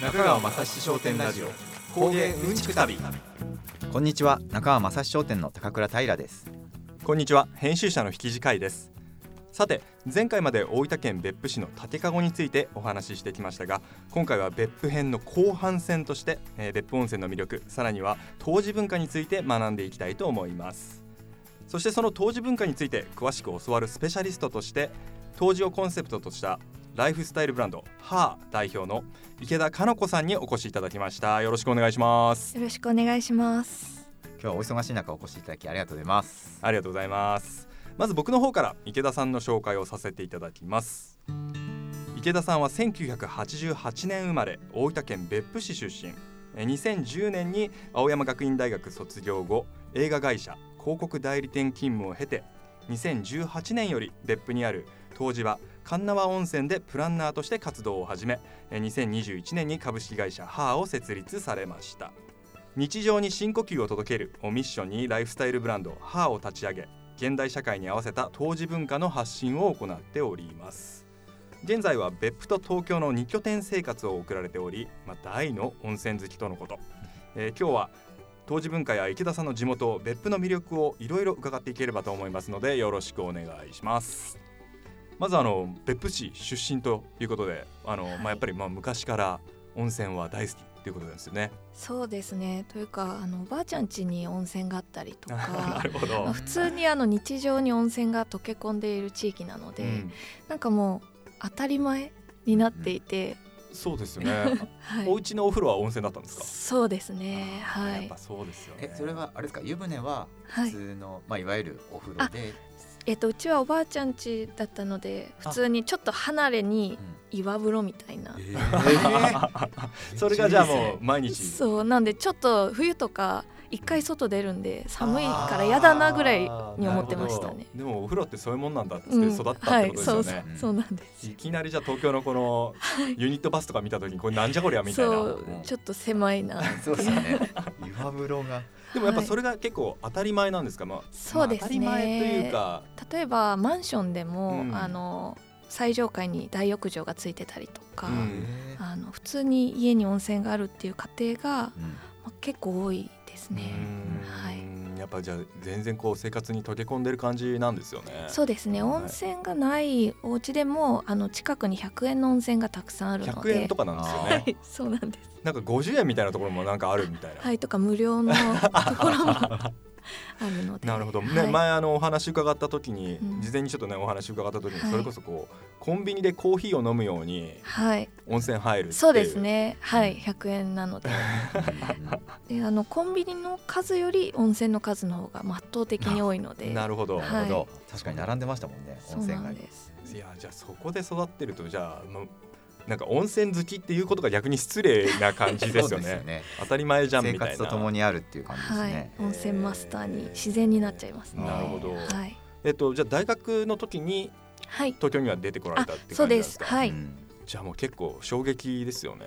中川雅史商店ラジオ。工芸うんちく旅。こんにちは。中川雅史商店の高倉平です。こんにちは。編集者の引地会です。さて前回まで大分県別府市の竹籠についてお話ししてきましたが今回は別府編の後半戦として、えー、別府温泉の魅力さらには当時文化について学んでいきたいと思います。そしてその当時文化について詳しく教わるスペシャリストとして当時をコンセプトとしたライフスタイルブランドハー代表の池田香乃子さんにお越しいただきました。よろしくお願いします。よろしくお願いします。今日はお忙しい中お越しいただきありがとうございます。ありがとうございます。まず僕の方から池田さんの紹介をさせていただきます。池田さんは1988年生まれ大分県別府市出身。2010年に青山学院大学卒業後映画会社広告代理店勤務を経て2018年より別府にある当時は神縄温泉でプランナーとして活動を始め2021年に株式会社ハーを設立されました。日常に深呼吸を届けるをミッションにライフスタイルブランドハーを立ち上げ現代社会に合わせた当時文化の発信を行っております。現在は別府と東京の2拠点生活を送られており、まあ、大の温泉好きとのこと、えー、今日は当時文化や池田さんの地元別府の魅力をいろいろ伺っていければと思いますのでよろしくお願いします。まずあの別府市出身ということであの、はい、まあ、やっぱりまあ昔から温泉は大好きということですよね。そうですね。というかあのおばあちゃん家に温泉があったりとか なるほど、まあ、普通にあの日常に温泉が溶け込んでいる地域なので、うん、なんかもう当たり前になっていて。うん、そうですよね、はい、お家のお風呂は温泉だったんですか？そうですね。はい。やっぱそうですよ、ね、えそれはあれですか？湯船は普通の、はい、まあいわゆるお風呂でえっと、うちはおばあちゃん家だったので普通にちょっと離れに岩風呂みたいな、えー、それがじゃあもう毎日。そうなんでちょっと冬とか一回外出るんで寒いから嫌だなぐらいに思ってましたね。でもお風呂ってそういうもんなんだって育ったってことですよね、うんはい、そうそうなんです。いきなりじゃあ東京のこのユニットバスとか見た時にこれなんじゃこりゃみたいな。ちょっと狭いな。そうですね。岩風呂がでもやっぱそれが結構当たり前なんですか、まあ、そうですね、当たり前というか。例えばマンションでも、うん、あの最上階に大浴場がついてたりとか、うん、あの普通に家に温泉があるっていう家庭が、うん、まあ、結構多いですね。はい、やっぱじゃあ全然こう生活に溶け込んでる感じなんですよね。そうですね。温泉がないお家でもあの近くに100円の温泉がたくさんあるので。100円とかなんですよね。はい、そうなんです。なんか50円みたいなところもなんかあるみたいな。はいとか無料のところも あるので。なるほど。ね、はい、前あのお話伺った時に、うん、事前にちょっとねお話伺った時に、それこそこうコンビニでコーヒーを飲むように温泉入るそうですね。はい。100円なので。であのコンビニの数より温泉の数の方が圧倒的に多いので。なるほど、はい、確かに並んでましたもんね温泉がいやじゃあそこで育ってるとじゃあなんか温泉好きっていうことが逆に失礼な感じですよね。ね、当たり前じゃんみたいな。生活と共にあるっていう感じですね、はい、温泉マスターに自然になっちゃいますね。なるほど、はい、えっとじゃあ大学の時に東京には出てこられたってそうです。はい、じゃあもう結構衝撃ですよね。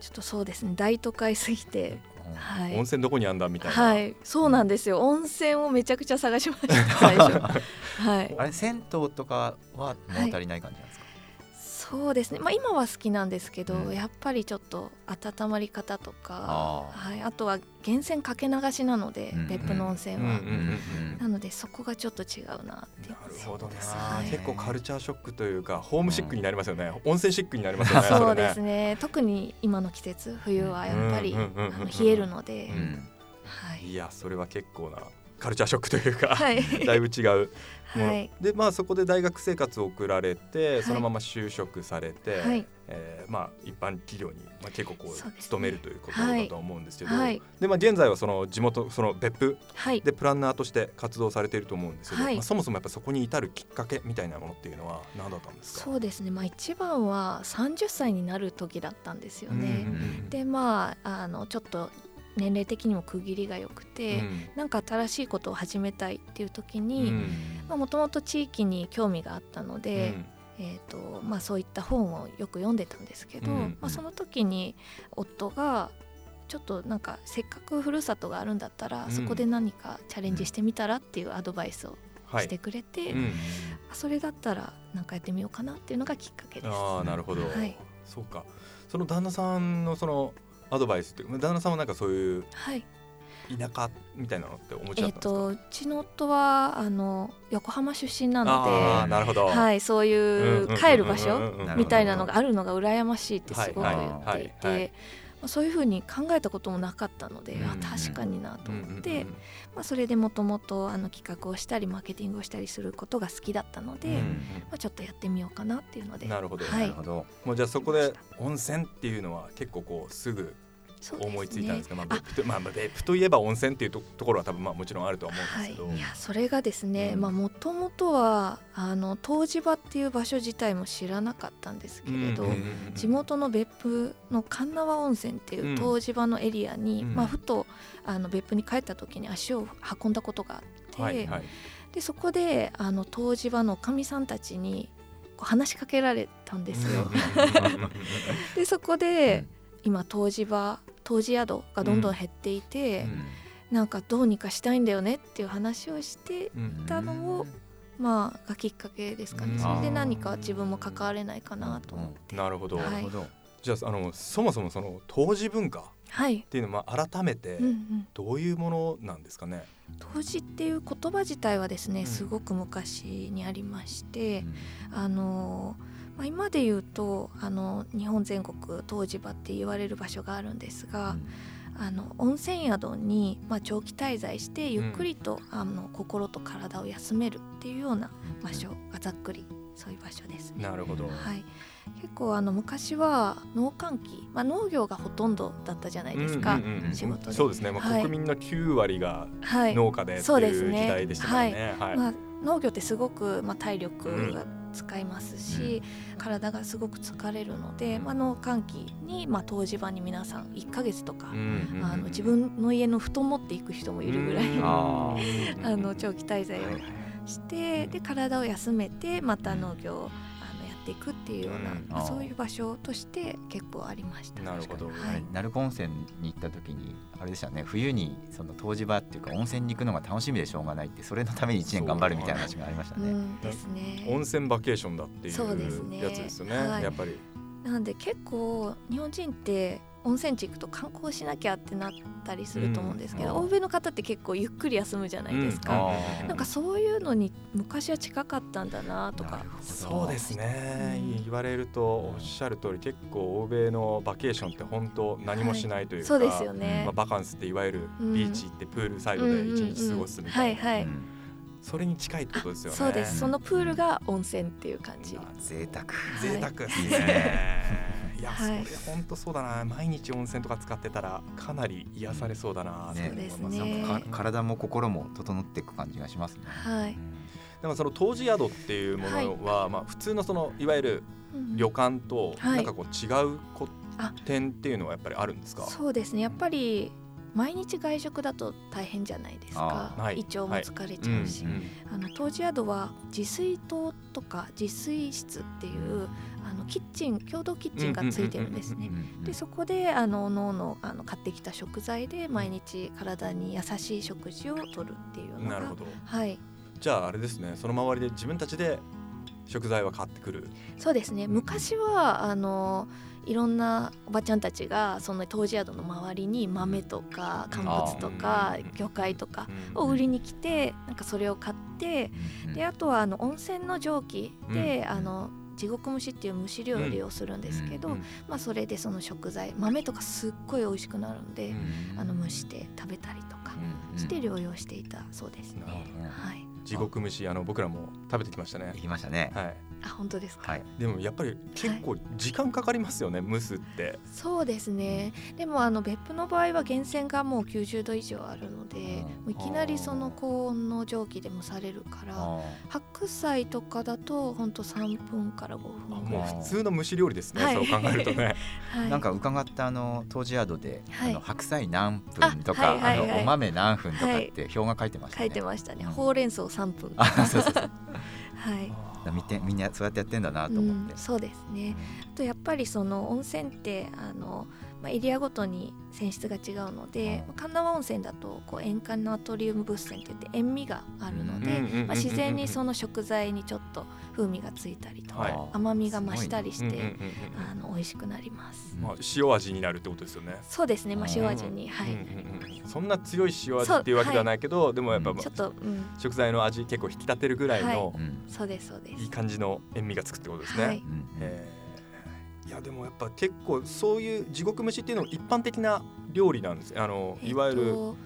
ちょっとそうですね。大都会すぎて、はい、温泉どこにあんだみたいな。はい。そうなんですよ。温泉をめちゃくちゃ探しました最初。はい。あれ銭湯とかは物足りない感じなんですか、そうですね、まあ、今は好きなんですけど、うん、やっぱりちょっと温まり方とかあ,、はい、あとは源泉かけ流しなので、うんうん、別府の温泉は、なのでそこがちょっと違うなってなるほどね、はい、結構カルチャーショックというかホームシックになりますよね、うん、温泉シックになりますよね そうですね。特に今の季節冬はやっぱり冷えるので、はい、いやそれは結構なカルチャーショックというか、はい、だいぶ違うはい、でまあそこで大学生活を送られて、はい、そのまま就職されて、はい、えー、まあ一般企業に、まあ、結構こう勤めるということだと思うんですけど、はい、でまあ現在はその地元その別府でプランナーとして活動されていると思うんですけど、まあ、そもそもやっぱそこに至るきっかけみたいなものっていうのは何だったんですか？そうですね、まあ、一番は30歳になる時だったんですよね。でまああのちょっと年齢的にも区切りが良くて、うん、なんか新しいことを始めたいっていう時にもともと地域に興味があったので、うん、えーとまあ、そういった本をよく読んでたんですけど、うん、まあ、その時に夫がちょっとなんかせっかくふるさとがあるんだったら、そこで何かチャレンジしてみたらっていうアドバイスをしてくれて、はい、それだったら何かやってみようかなっていうのがきっかけです。あなるほど、はい。そうか。その旦那さんのそのアドバイスって旦那さんはなんかそういう田舎みたいなのってお持ちだったんですか、えー、とうちの夫はあの横浜出身なのでなるほど、はい、そういう帰る場所みたいなのがあるのが羨ましいってすごく言っていて。そういうふうに考えたこともなかったので、うん、あ確かになと思って、まあ、それでもともと企画をしたりマーケティングをしたりすることが好きだったので、うんまあ、ちょっとやってみようかなっていうのでなるほど、はい、なるほど。もうじゃあそこで温泉っていうのは結構こうすぐ思いついたんですか、ね、まあ、別府とまあ、別府といえば温泉っていうところは多分まあもちろんあるとは思うんですけど、はい、いやそれがですねもともとはあの湯治場っていう場所自体も知らなかったんですけれど、地元の別府の神縄温泉っていう湯治場のエリアに、うん、まあ、ふとあの別府に帰った時に足を運んだことがあって、はいはい、でそこであの湯治場のかみさんたちに話しかけられたんですよ。でそこで、今湯治場湯治宿がどんどん減っていて、うん、なんかどうにかしたいんだよねっていう話をしてたのを、まあがきっかけですかね、それで何か自分も関われないかなと思って。なるほど、はい、じゃああのそもそもその湯治文化っていうのは改めてどういうものなんですかね、湯治っていう言葉自体はですねすごく昔にありまして、うん、あのーまあ、今で言うとあの日本全国湯治場って言われる場所があるんですが、うん、あの温泉宿に、まあ、長期滞在してゆっくりと、うん、あの心と体を休めるっていうような場所がざっくりそういう場所ですね。なるほど、はい、結構あの昔は農閑期、まあ、農業がほとんどだったじゃないですか、うんうんうん、仕事で。そうですね、まあ、国民の9割が農家でっていう時代でしたからね。はい、はい、まあ、農業ってすごく、まあ、体力が使いますし、うん、体がすごく疲れるので、まあの寒気に、まあ、湯治場に皆さん1か月とか、うんあの自分の家の布団持っていく人もいるぐらい、あの長期滞在をして、で体を休めてまた農業をっていくっていうような、うん、そういう場所として結構ありました。なるほど。はい、鳴子温泉に行った時にあれでしたね冬にその湯治場っていうか温泉に行くのが楽しみでしょうがないってそれのために1年頑張るみたいな話がありましたね。うん、ですね。温泉バケーションだっていうやつですよね。ねはい、やっぱり。なんで結構日本人って温泉地行くと観光しなきゃってなったりすると思うんですけど、うん、欧米の方って結構ゆっくり休むじゃないですか、うん、なんかそういうのに昔は近かったんだなとか。そうですね、うん、言われるとおっしゃる通り結構欧米のバケーションって本当何もしないというか、はい、そうですよね、まあ、バカンスっていわゆるビーチ行ってプールサイドで一日過ごすみたいな。はいはい。それに近いってことですよね。そうです。そのプールが温泉っていう感じ。贅沢。贅沢ですね。いや、はい、それ本当そうだな。毎日温泉とか使ってたらかなり癒されそうだなと思います、ね、なんか体も心も整っていく感じがしますね。はい、でもその湯治宿っていうものは、はい、まあ普通のそのいわゆる旅館となんかこう違うこ、点っていうのはやっぱりあるんですか？そうですね。やっぱり毎日外食だと大変じゃないですか、はい、胃腸も疲れちゃうし、はい。うんうん、あの湯治宿は自炊棟とか自炊室っていうあのキッチン共同キッチンがついてるんですね。でそこであのののあの買ってきた食材で毎日体に優しい食事をとるっていうのがなるほど、はい、じゃああれですね。その周りで自分たちで食材は買ってくる？そうですね。昔はあのいろんなおばちゃんたちがその湯治宿の周りに豆とか乾物とか魚介とかを売りに来てなんかそれを買ってであとはあの温泉の蒸気であの地獄蒸しっていう蒸し料理をするんですけど、うん、まあ、それでその食材豆とかすっごい美味しくなるんで、うん、あの蒸して食べたりとかして療養していたそうですね。はい、地獄蒸しあの僕らも食べてきましたね。行きましたね。はい。あ本当ですか、はい、でもやっぱり結構時間かかりますよね、はい、蒸すって。そうですね。でもあの別府の場合は源泉がもう90度以上あるので、うん、いきなりその高温の蒸気で蒸されるから白菜とかだと本当3分から5分もう普通の蒸し料理ですね、はい、そう考えるとね、はい、なんか伺ったあの湯治宿で、あの白菜何分とかあ、のお豆何分とかって表が書いてましたね、書いてましたね。ほうれん草3分。はい。見てみんなそうやってやってんだなと思って、うん、そうですね、あとやっぱりその温泉ってあのまあ、エリアごとに泉質が違うので、まあ、神奈温泉だとこう塩化ナトリウム物泉っていって塩味があるので、まあ、自然にその食材にちょっと風味がついたりとか、はい、甘みが増したりして、あの美味しくなります。まあ、塩味になるってことですよね。そうですね、まあ、塩味に、はい、そんな強い塩味っていうわけではないけど、はい、でもやっぱ、ちょっと、うん、食材の味結構引き立てるぐらいの、はい、そうですそうです。いい感じの塩味がつくってことですね。はい、えーいやでもやっぱ結構そういう地獄蒸しっていうのは一般的な料理なんです。あのいわゆる、えっと、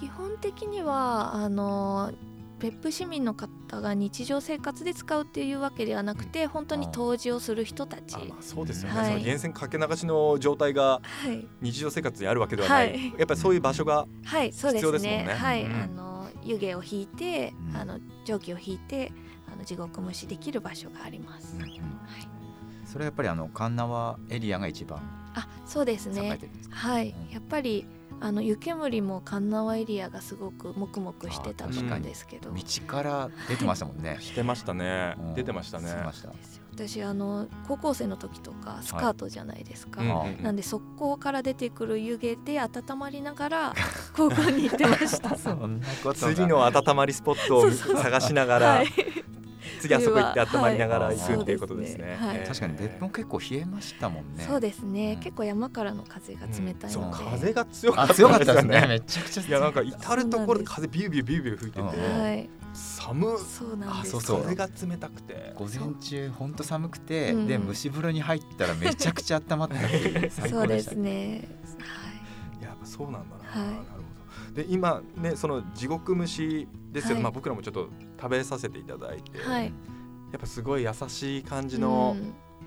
基本的にはあの別府市民の方が日常生活で使うっていうわけではなくて、うん、本当に湯治をする人たち、まあ、そうですよね、はい、その源泉かけ流しの状態が日常生活にあるわけではない、はい、やっぱりそういう場所が必要ですもんね。はい、ねはい、あの湯気を引いて、あの蒸気を引いてあの地獄蒸しできる場所があります。うん、はいそれはやっぱりあの神奈エリアが一番あそうですね。はい、やっぱりあの湯煙も神奈エリアがすごくもくもくしてたと思うんですけど。道から出てましたもんね、してましたね、出てましたね。私あの高校生の時とかスカートじゃないですか、はい、なんで速攻から出てくる湯気で温まりながら 高校に行ってました。そんなこと次の温まりスポットを探しながら次あそこ行って温まりながら行くっていうことですね。確かに別府も結構冷えましたもんね。そうですね。結構山からの風が冷たいので。風が強かったですね。めちゃくちゃ。い。やなんか至る所で風ビュービュービュービュー吹いてて。はい。寒そうなんです。そう風が冷たくて。午前中本当寒くて、で蒸し風呂に入ったらめちゃくちゃ温まったっていう。そうですね。はい。やっぱそうなんだな、はい、なるほどで今ねその地獄蒸しですよ、はい、まあ僕らもちょっと食べさせていただいて、はい、やっぱすごい優しい感じの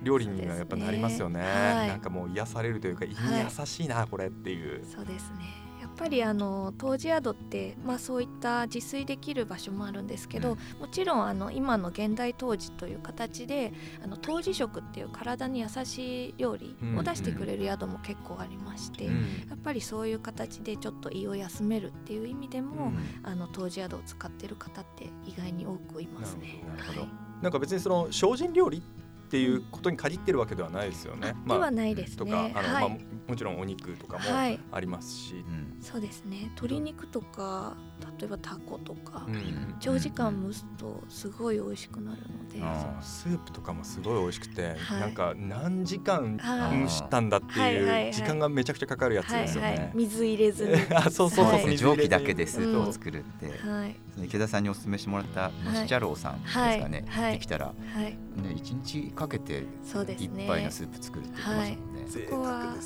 料理にはやっぱなりますよね。ね。はい、なんかもう癒されるというか胃に優しいな、これっていう。そうですね。ぱりあの湯治宿って、まあ、そういった自炊できる場所もあるんですけど、うん、もちろんあの今の現代湯治という形であの湯治食っていう体に優しい料理を出してくれる宿も結構ありまして、うん、やっぱりそういう形でちょっと胃を休めるっていう意味でも、うん、あの湯治宿を使ってる方って意外に多くいますね。なるほど、はい、なんか別にその精進料理っていうことに限ってるわけではないですよね。まあ、ではないですね。とかあの、はい、まあもちろんお肉とかもありますし、はいうん、そうですね。鶏肉とか例えばタコとか、うん、長時間蒸すとすごい美味しくなるので、スープとかもすごい美味しくて、はい、なんか何時間蒸したんだっていう時間がめちゃくちゃかかるやつですよね。はいはい、水入れずに、あそうそうそう、蒸気だけでスープを作るって、はい、池田さんにお勧めしてもらった蒸し茶楼さんですかね、できたら、はい、ね一日かけて一杯のスープ作るって言ってましたもんね。そこは、はい、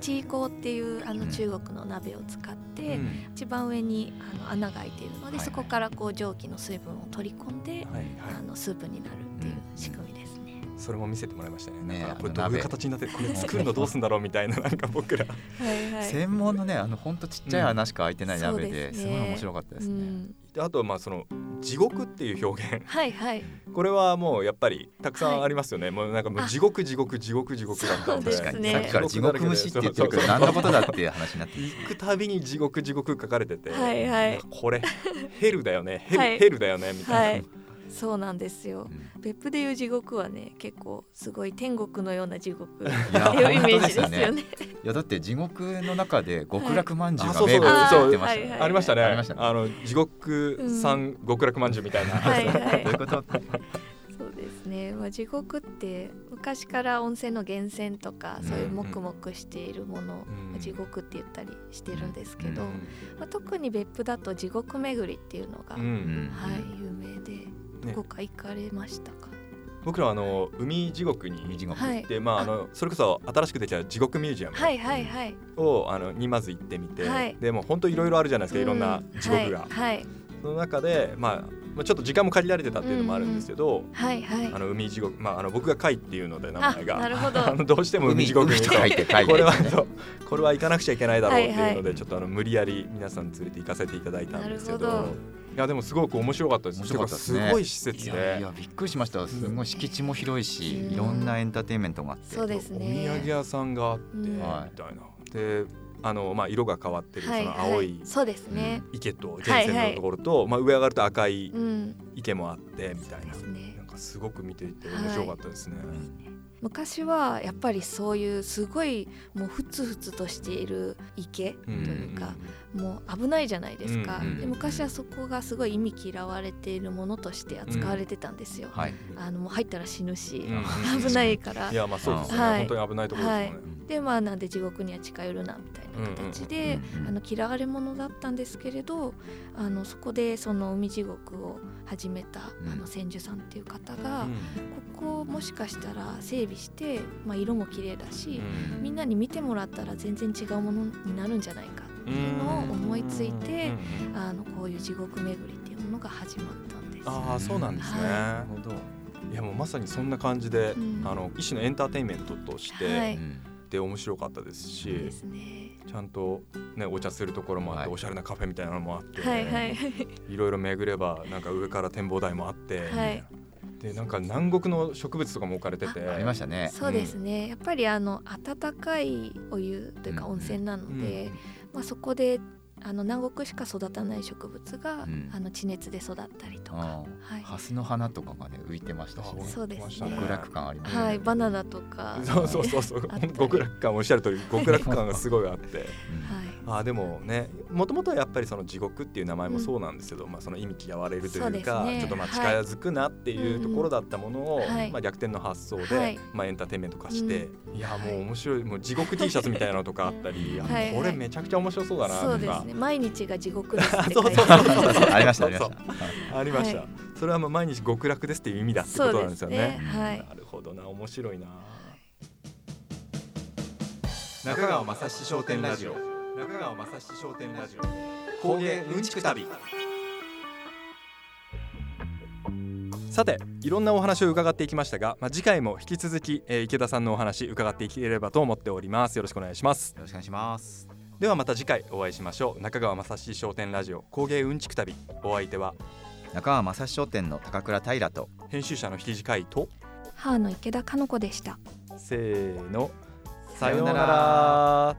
チーコーっていうあの中国の鍋を使って、うん、一番上にあの穴が開いているので、はいはい、そこからこう蒸気の水分を取り込んで、はいはい、あのスープになるっていう仕組みです。それも見せてもらいましたね。ねこれどういう形になってこれ作るのどうすんだろうみたいななんか僕ら。はい、専門のねあの本当ちっちゃい穴しか開いてない鍋で、すごい面白かったですね。であとまあその地獄っていう表現。はいはい。これはもうやっぱりたくさんありますよね、はい、もうなんかもう地獄地獄地獄地獄だったので。確かにさっきから地獄虫って言ってるけど何のことだっていう話になって行くたびに地獄地獄書かれてて、はいはい、これヘルだよねヘル,、ヘルだよねみたいな。はいそうなんですよ、うん、別府でいう地獄はね結構すごい天国のような地獄っていうイメージですよね。ね。いやだって地獄の中で極楽まんじゅうが名物ってましたね。ありましたね。ああの地獄産極楽まんじゅうみたいな。はいはい。どういうこと？そうですね、まあ、地獄って昔から温泉の源泉とかそういうもくもくしているもの、うん、地獄って言ったりしてるんですけど、うん、まあ、特に別府だと地獄巡りっていうのが、うん、はい、有どこか行かれましたか、僕らはあの海地獄に行って、まああ。のそれこそ新しくできた地獄ミュージアムはいはいはい。をあのにまず行ってみて、でも本当いろいろあるじゃないですか、いろんな地獄が。はい。その中で、まあ、まあちょっと時間も限られてたっていうのもあるんですけど、はいはい、あの海地獄、まあ、あの僕が海っていうので名前が。なるほど。あのどうしても海地獄に これはこれは行かなくちゃいけないだろうっていうので、ちょっとあの無理やり皆さん連れて行かせていただいたんですけど。いやでもすごく面白かったです。面白かったですね。すごい施設で。いやびっくりしました。すごい敷地も広いし、いろんなエンターテインメントがあって、そうですね。お土産屋さんがあって、みたいな。で。あのまあ色が変わってるその青いそうですね池と源泉のところとまあ上上がると赤い池もあってみたいな、ね、なんかすごく見ていて面白かったですね。はい昔はやっぱりそういうすごいもうふつふつとしている池というか、もう危ないじゃないですか、で昔はそこがすごい意味嫌われているものとして扱われてたんですよ、はい、あのもう入ったら死ぬし、危ないから。いやまあそうですね、はい、本当に危ないところですね、はい。でまあなんで地獄には近寄るなみたいな形で、あの嫌われ者だったんですけれどあのそこでその海地獄を始めた、あの千住さんっていう方が、ここもしかしたら整備して、まあ、色も綺麗だし、みんなに見てもらったら全然違うものになるんじゃないかいうのを思いついて、あのこういう地獄巡りっていうものが始まったんです。ああそうなんですね、はい、いやもうまさにそんな感じで、うん、あの一種のエンターテインメントとして、はい、で面白かったですし、ね、ちゃんと、ね、お茶するところもあって、はい、おしゃれなカフェみたいなのもあって、はいはい、いろいろ巡ればなんか上から展望台もあって、はい、でなんか南国の植物とかも置かれててありましたね。そうですね、うん、やっぱりあの温かいお湯というか温泉なので、うんうん、まあ、そこであの南国しか育たない植物が、うん、あの地熱で育ったりとか、はい、ハスの花とかがね浮いてましたし、ね、そうですね。極楽感あります、ね、はい。バナナとか。そうそうそうそう。極楽感おっしゃる通り極楽感がすごいあって、はい。あでもねもともとはやっぱりその地獄っていう名前もそうなんですけど、うん、まあ、その意味嫌われるというか、ね、ちょっとまあ近づくなっていうところだったものを、はい、まあ、逆転の発想で、はい、まあ、エンターテインメント化して、いやもう面白いもう地獄 T シャツみたいなのとかあったり、はい、これめちゃくちゃ面白そうだなとか、そうですね毎日が地獄ですって書いてありましたありました。ありました、それはもう毎日極楽ですっていう意味だってことなんですよね。ね。はい、なるほどな面白いな。中川雅史商店ラジオ。中川雅史商店ラジオ。工芸うんちく旅。さていろんなお話を伺っていきましたが、まあ、次回も引き続き、えー、池田さんのお話伺っていければと思っております。よろしくお願いします。よろしくお願いしますではまた次回お会いしましょう。中川雅史商店ラジオ工芸うんちく旅。お相手は中川雅史商店の高倉平と編集者の引地海と母の池田加乃子でした。せーの。さようなら